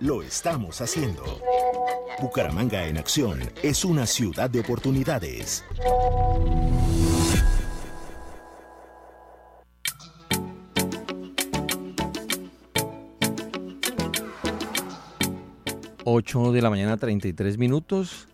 lo estamos haciendo. Bucaramanga en acción es una ciudad de oportunidades. 8 de la mañana 33 minutos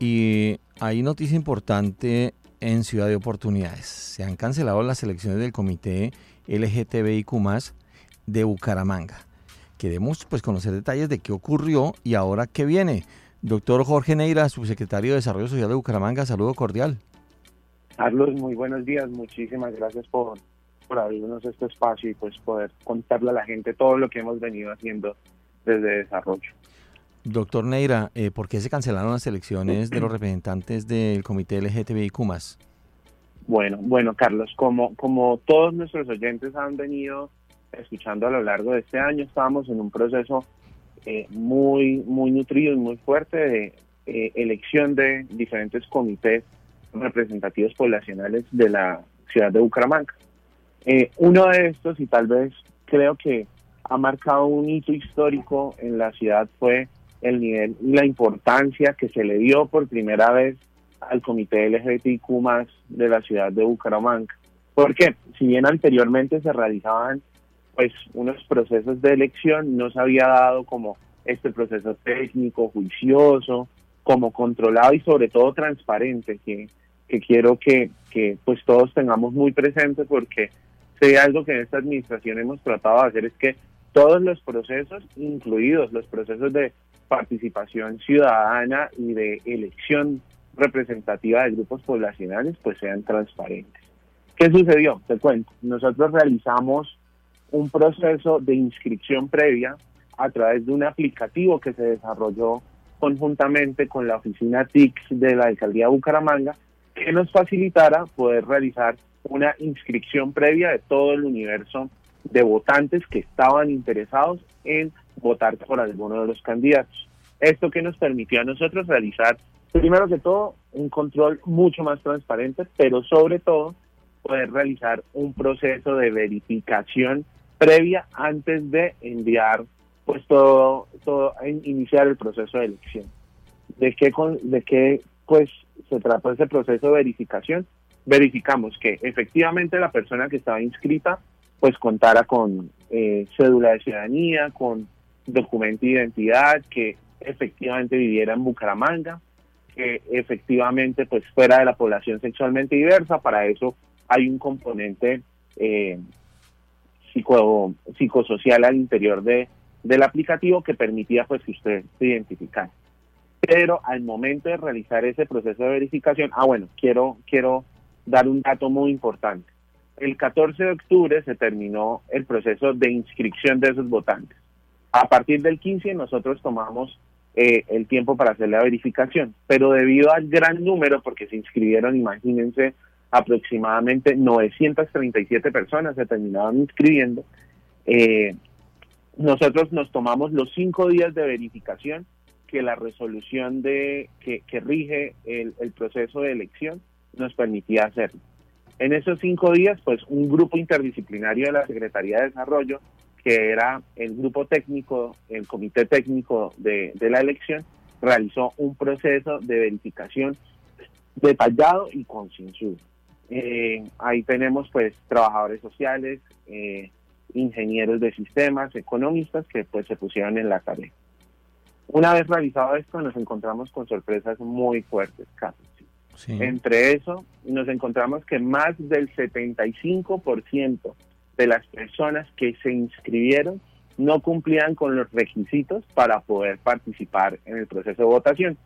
y hay noticia importante en Ciudad de Oportunidades. Se han cancelado las elecciones del Comité LGTBIQ de Bucaramanga. Queremos pues conocer detalles de qué ocurrió y ahora qué viene. Doctor Jorge Neira, subsecretario de Desarrollo Social de Bucaramanga, saludo cordial. Carlos, muy buenos días, muchísimas gracias por, por abrirnos este espacio y pues poder contarle a la gente todo lo que hemos venido haciendo desde desarrollo. Doctor Neira, eh, ¿por qué se cancelaron las elecciones de los representantes del Comité LGTBIQ+. Bueno, bueno, Carlos, como, como todos nuestros oyentes han venido escuchando a lo largo de este año, estábamos en un proceso eh, muy, muy nutrido y muy fuerte de eh, elección de diferentes comités representativos poblacionales de la ciudad de Bucaramanga. uno de estos, y tal vez creo que ha marcado un hito histórico en la ciudad fue el nivel y la importancia que se le dio por primera vez al comité LGBTQ de la ciudad de Bucaramanga. Porque si bien anteriormente se realizaban pues unos procesos de elección, no se había dado como este proceso técnico, juicioso, como controlado y sobre todo transparente, que, que quiero que, que pues todos tengamos muy presente porque si algo que en esta administración hemos tratado de hacer es que todos los procesos, incluidos los procesos de participación ciudadana y de elección representativa de grupos poblacionales, pues sean transparentes. ¿Qué sucedió? Te cuento. Nosotros realizamos un proceso de inscripción previa a través de un aplicativo que se desarrolló conjuntamente con la oficina TIC de la alcaldía de Bucaramanga, que nos facilitara poder realizar una inscripción previa de todo el universo de votantes que estaban interesados en votar por alguno de los candidatos. Esto que nos permitió a nosotros realizar, primero que todo, un control mucho más transparente, pero sobre todo poder realizar un proceso de verificación previa antes de enviar pues todo, todo iniciar el proceso de elección. ¿De qué, de qué pues se trata ese proceso de verificación? Verificamos que efectivamente la persona que estaba inscrita pues contara con eh, cédula de ciudadanía, con documento de identidad, que efectivamente viviera en Bucaramanga, que efectivamente pues fuera de la población sexualmente diversa, para eso hay un componente eh, psico, psicosocial al interior de, del aplicativo que permitía pues que usted se identificara. Pero al momento de realizar ese proceso de verificación, ah bueno, quiero, quiero dar un dato muy importante el 14 de octubre se terminó el proceso de inscripción de esos votantes. A partir del 15 nosotros tomamos eh, el tiempo para hacer la verificación, pero debido al gran número, porque se inscribieron, imagínense, aproximadamente 937 personas se terminaron inscribiendo, eh, nosotros nos tomamos los cinco días de verificación que la resolución de que, rige el, proceso de elección nos permitía hacerlo. En esos cinco días, pues un grupo interdisciplinario de la Secretaría de Desarrollo, que era el grupo técnico, el comité técnico de, la elección, realizó un proceso de verificación detallado y concienzudo. Eh, ahí tenemos pues trabajadores sociales, eh, ingenieros de sistemas, economistas que pues se pusieron en la tarea. Una vez realizado esto, nos encontramos con sorpresas muy fuertes, Carlos. Entre eso, nos encontramos que más del 75% de las personas que se inscribieron no cumplían con los requisitos para poder participar en el proceso de votación.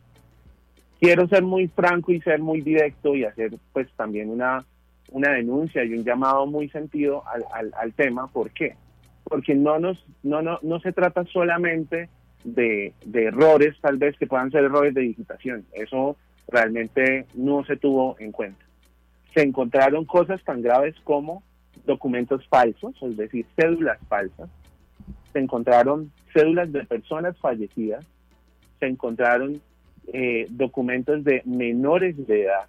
Quiero ser muy franco y ser muy directo y hacer pues también una, una denuncia y un llamado muy sentido al, al, tema. ¿Por qué? Porque no, nos, no, no, no se trata solamente de, de errores, tal vez que puedan ser errores de digitación. Eso realmente no se tuvo en cuenta. Se encontraron cosas tan graves como documentos falsos, es decir, cédulas falsas, se encontraron cédulas de personas fallecidas, se encontraron eh, documentos de menores de edad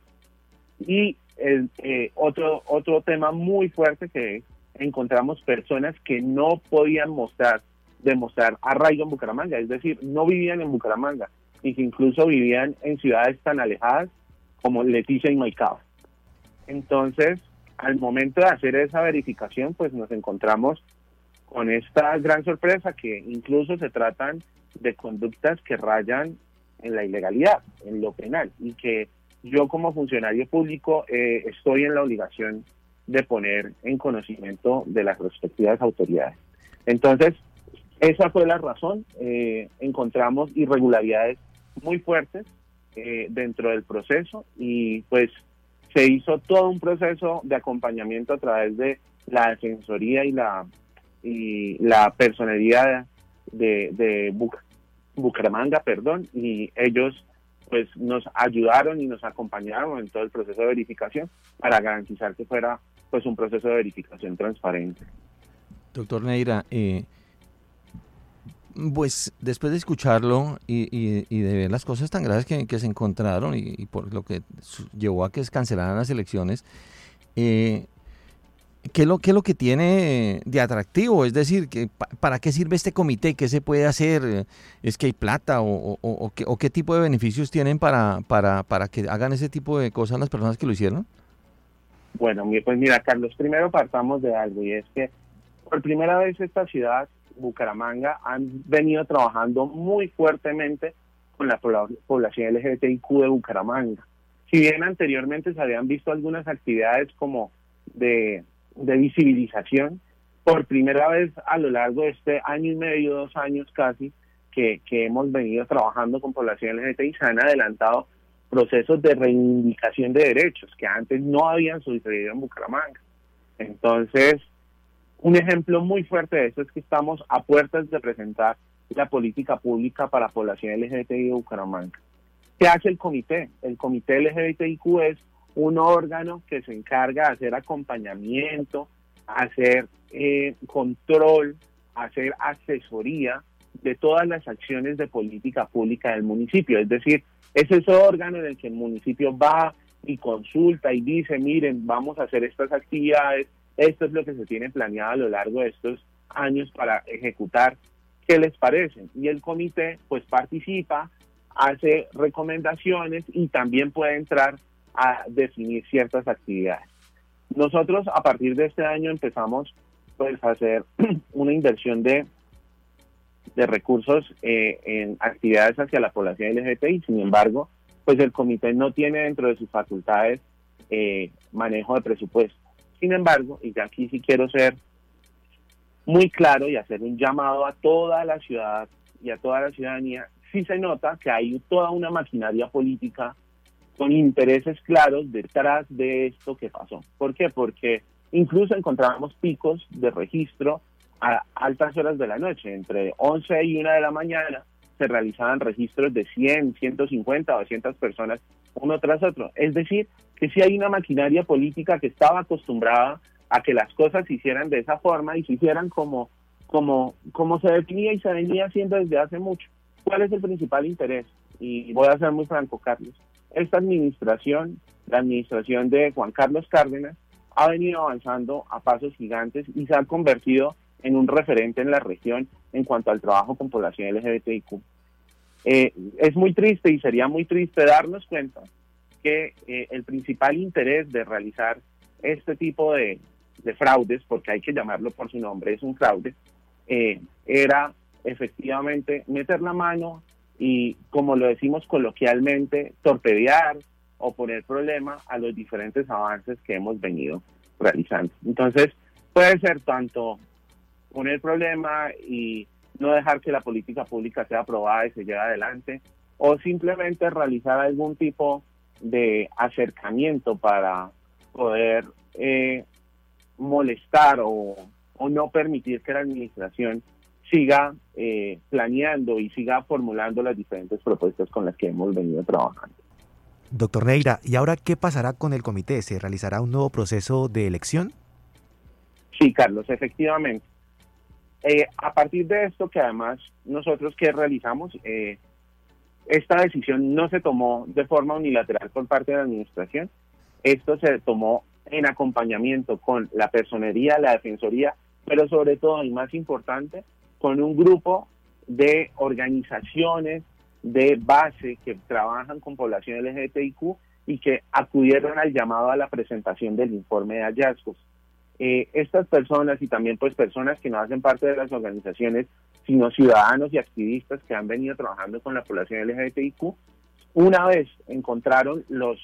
y el, eh, otro, otro tema muy fuerte que encontramos personas que no podían mostrar, demostrar arraigo en Bucaramanga, es decir, no vivían en Bucaramanga y que incluso vivían en ciudades tan alejadas como Leticia y Maicao. Entonces, al momento de hacer esa verificación, pues nos encontramos con esta gran sorpresa que incluso se tratan de conductas que rayan en la ilegalidad, en lo penal, y que yo como funcionario público eh, estoy en la obligación de poner en conocimiento de las respectivas autoridades. Entonces, esa fue la razón. Eh, encontramos irregularidades muy fuertes eh, dentro del proceso y pues se hizo todo un proceso de acompañamiento a través de la defensoría y la y la personería de, de Bucaramanga, perdón, y ellos pues nos ayudaron y nos acompañaron en todo el proceso de verificación para garantizar que fuera pues un proceso de verificación transparente. Doctor Neira, eh, pues después de escucharlo y, de ver las cosas tan graves que, se encontraron y, por lo que llevó a que se cancelaran las elecciones, eh, ¿qué, es lo, ¿qué es lo que tiene de atractivo? Es decir, que, ¿para qué sirve este comité? ¿Qué se puede hacer? ¿Es que hay plata? ¿O, o, qué, qué, tipo de beneficios tienen para, para, para que hagan ese tipo de cosas las personas que lo hicieron? Bueno, pues mira, Carlos, primero partamos de algo y es que por primera vez esta ciudad Bucaramanga han venido trabajando muy fuertemente con la población LGBTIQ de Bucaramanga. Si bien anteriormente se habían visto algunas actividades como de, visibilización, por primera vez a lo largo de este año y medio, dos años casi, que, que hemos venido trabajando con población LGBTI, se han adelantado procesos de reivindicación de derechos que antes no habían sucedido en Bucaramanga. Entonces, un ejemplo muy fuerte de eso es que estamos a puertas de presentar la política pública para la población LGBTI de Bucaramanga. ¿Qué hace el comité? El comité LGBTIQ es un órgano que se encarga de hacer acompañamiento, hacer eh, control, hacer asesoría de todas las acciones de política pública del municipio. Es decir, es ese órgano en el que el municipio va y consulta y dice, miren, vamos a hacer estas actividades, esto es lo que se tiene planeado a lo largo de estos años para ejecutar. ¿Qué les parece? Y el comité pues participa, hace recomendaciones y también puede entrar a definir ciertas actividades. Nosotros a partir de este año empezamos pues a hacer una inversión de, de recursos eh, en actividades hacia la población LGBTI, sin embargo, pues el comité no tiene dentro de sus facultades eh, manejo de presupuesto. Sin embargo, y aquí sí quiero ser muy claro y hacer un llamado a toda la ciudad y a toda la ciudadanía, sí se nota que hay toda una maquinaria política con intereses claros detrás de esto que pasó. ¿Por qué? Porque incluso encontramos picos de registro a altas horas de la noche, entre 11 y 1 de la mañana se realizaban registros de 100, 150, 200 personas uno tras otro. Es decir, que si hay una maquinaria política que estaba acostumbrada a que las cosas se hicieran de esa forma y se hicieran como, como, como se definía y se venía haciendo desde hace mucho. ¿Cuál es el principal interés? Y voy a ser muy franco, Carlos. Esta administración, la administración de Juan Carlos Cárdenas, ha venido avanzando a pasos gigantes y se ha convertido en un referente en la región en cuanto al trabajo con población LGBTIQ. Eh, es muy triste y sería muy triste darnos cuenta que eh, el principal interés de realizar este tipo de, de fraudes, porque hay que llamarlo por su nombre, es un fraude, eh, era efectivamente meter la mano y, como lo decimos coloquialmente, torpedear o poner problema a los diferentes avances que hemos venido realizando. Entonces, puede ser tanto poner problema y no dejar que la política pública sea aprobada y se lleve adelante, o simplemente realizar algún tipo de acercamiento para poder eh, molestar o, no permitir que la administración siga eh, planeando y siga formulando las diferentes propuestas con las que hemos venido trabajando. Doctor Neira, ¿y ahora qué pasará con el comité? ¿Se realizará un nuevo proceso de elección? Sí, Carlos, efectivamente. Eh, a partir de esto, que además nosotros que realizamos, eh, esta decisión no se tomó de forma unilateral por parte de la administración, esto se tomó en acompañamiento con la personería, la defensoría, pero sobre todo y más importante, con un grupo de organizaciones de base que trabajan con población LGBTIQ y que acudieron al llamado a la presentación del informe de hallazgos. Eh, estas personas y también pues personas que no hacen parte de las organizaciones, sino ciudadanos y activistas que han venido trabajando con la población LGBTIQ, una vez encontraron los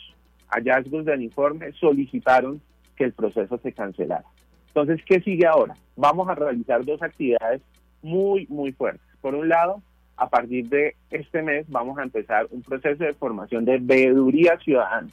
hallazgos del informe, solicitaron que el proceso se cancelara. Entonces, ¿qué sigue ahora? Vamos a realizar dos actividades muy, muy fuertes. Por un lado, a partir de este mes vamos a empezar un proceso de formación de veeduría ciudadana.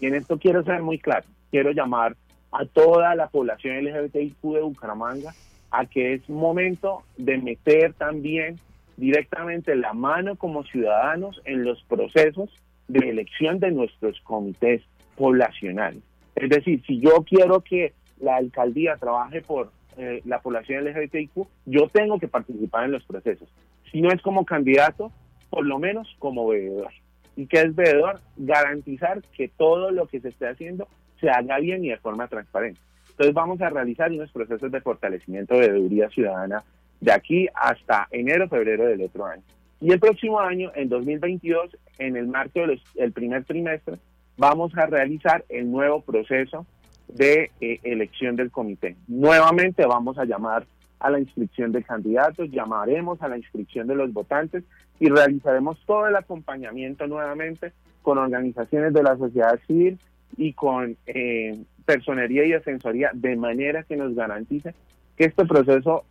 Y en esto quiero ser muy claro, quiero llamar a toda la población LGBTIQ de Bucaramanga a que es momento de meter también directamente la mano como ciudadanos en los procesos de elección de nuestros comités poblacionales. Es decir, si yo quiero que la alcaldía trabaje por eh, la población LGBTIQ, yo tengo que participar en los procesos si no es como candidato, por lo menos como veedor. ¿Y qué es veedor? Garantizar que todo lo que se esté haciendo se haga bien y de forma transparente. Entonces vamos a realizar unos procesos de fortalecimiento de veeduría ciudadana de aquí hasta enero, febrero del otro año. Y el próximo año, en 2022, en el marco del primer trimestre, vamos a realizar el nuevo proceso de eh, elección del comité. Nuevamente vamos a llamar a la inscripción de candidatos, llamaremos a la inscripción de los votantes y realizaremos todo el acompañamiento nuevamente con organizaciones de la sociedad civil y con eh, personería y asesoría de manera que nos garantice que este proceso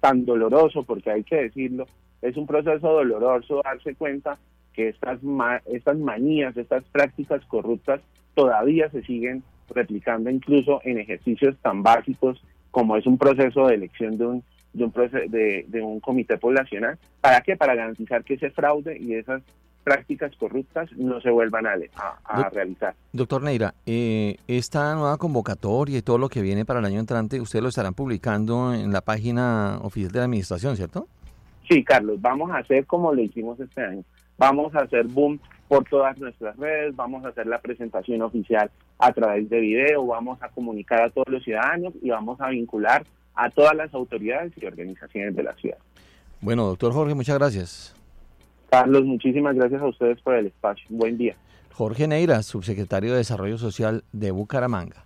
tan doloroso, porque hay que decirlo, es un proceso doloroso darse cuenta que estas, estas manías, estas prácticas corruptas todavía se siguen replicando incluso en ejercicios tan básicos como es un proceso de elección de un de un, de, un comité poblacional. ¿Para qué? Para garantizar que ese fraude y esas prácticas corruptas no se vuelvan a, a, realizar. Doctor Neira, eh, esta nueva convocatoria y todo lo que viene para el año entrante, ustedes lo estarán publicando en la página oficial de la administración, ¿cierto? Sí, Carlos, vamos a hacer como lo hicimos este año. Vamos a hacer boom por todas nuestras redes, vamos a hacer la presentación oficial a través de video, vamos a comunicar a todos los ciudadanos y vamos a vincular a todas las autoridades y organizaciones de la ciudad. Bueno, doctor Jorge, muchas gracias. Carlos, muchísimas gracias a ustedes por el espacio. Buen día. Jorge Neira, subsecretario de Desarrollo Social de Bucaramanga.